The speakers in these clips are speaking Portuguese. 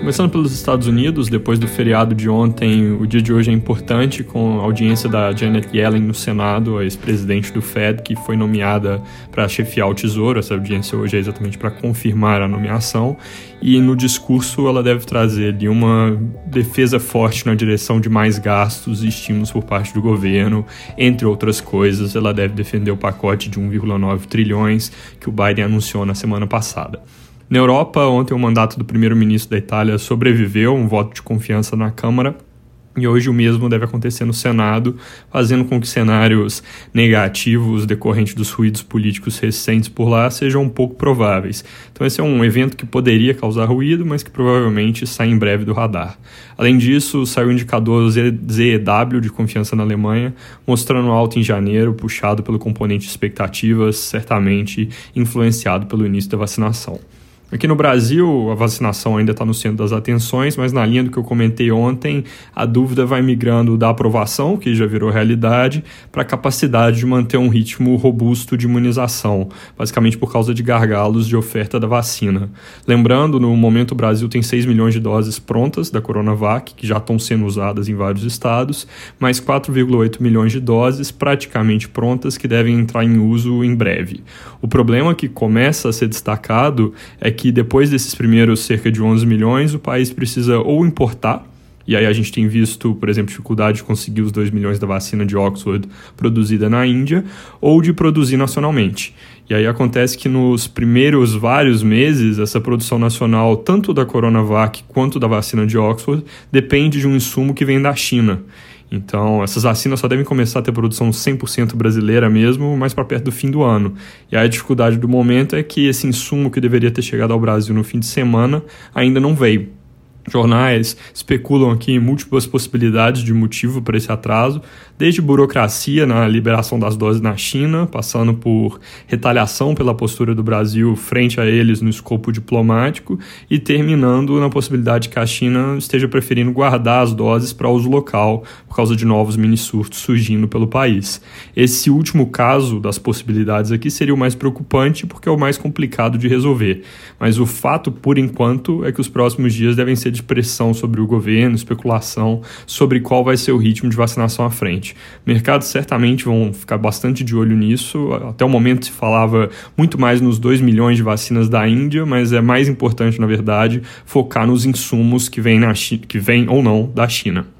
Começando pelos Estados Unidos, depois do feriado de ontem, o dia de hoje é importante com a audiência da Janet Yellen no Senado, a ex-presidente do Fed, que foi nomeada para chefiar o Tesouro. Essa audiência hoje é exatamente para confirmar a nomeação. E no discurso ela deve trazer uma defesa forte na direção de mais gastos e estímulos por parte do governo, entre outras coisas. Ela deve defender o pacote de 1,9 trilhões que o Biden anunciou na semana passada. Na Europa, ontem o mandato do primeiro-ministro da Itália sobreviveu, um voto de confiança na Câmara, e hoje o mesmo deve acontecer no Senado, fazendo com que cenários negativos decorrentes dos ruídos políticos recentes por lá sejam um pouco prováveis. Então, esse é um evento que poderia causar ruído, mas que provavelmente sai em breve do radar. Além disso, saiu o indicador ZEW de confiança na Alemanha, mostrando alto em janeiro, puxado pelo componente expectativas, certamente influenciado pelo início da vacinação. Aqui no Brasil, a vacinação ainda está no centro das atenções, mas na linha do que eu comentei ontem, a dúvida vai migrando da aprovação, que já virou realidade, para a capacidade de manter um ritmo robusto de imunização, basicamente por causa de gargalos de oferta da vacina. Lembrando, no momento o Brasil tem 6 milhões de doses prontas da Coronavac, que já estão sendo usadas em vários estados, mais 4,8 milhões de doses praticamente prontas que devem entrar em uso em breve. O problema que começa a ser destacado é que que depois desses primeiros cerca de 11 milhões, o país precisa ou importar, e aí a gente tem visto, por exemplo, dificuldade de conseguir os 2 milhões da vacina de Oxford produzida na Índia, ou de produzir nacionalmente. E aí acontece que nos primeiros vários meses, essa produção nacional, tanto da Coronavac quanto da vacina de Oxford, depende de um insumo que vem da China. Então, essas vacinas só devem começar a ter produção 100% brasileira mesmo, mais para perto do fim do ano. E aí a dificuldade do momento é que esse insumo que deveria ter chegado ao Brasil no fim de semana ainda não veio. Jornais especulam aqui em múltiplas possibilidades de motivo para esse atraso, desde burocracia na liberação das doses na China, passando por retaliação pela postura do Brasil frente a eles no escopo diplomático e terminando na possibilidade que a China esteja preferindo guardar as doses para uso local por causa de novos mini-surtos surgindo pelo país. Esse último caso das possibilidades aqui seria o mais preocupante porque é o mais complicado de resolver, mas o fato, por enquanto, é que os próximos dias devem ser de pressão sobre o governo, especulação sobre qual vai ser o ritmo de vacinação à frente. Mercados certamente vão ficar bastante de olho nisso. Até o momento se falava muito mais nos 2 milhões de vacinas da Índia, mas é mais importante, na verdade, focar nos insumos que vêm, ou não da China.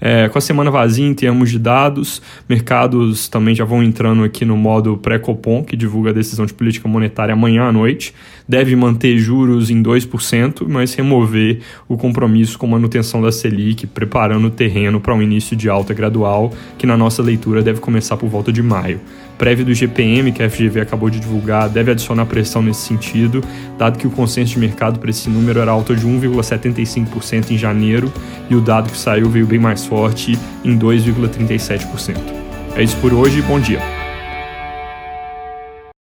É, com a semana vazia em termos de dados, mercados também já vão entrando aqui no modo pré-copom, que divulga a decisão de política monetária amanhã à noite. Deve manter juros em 2%, mas remover o compromisso com manutenção da Selic, preparando o terreno para um início de alta gradual, que na nossa leitura deve começar por volta de maio prévia do GPM que a FGV acabou de divulgar deve adicionar pressão nesse sentido, dado que o consenso de mercado para esse número era alto de 1,75% em janeiro e o dado que saiu veio bem mais forte em 2,37%. É isso por hoje, bom dia.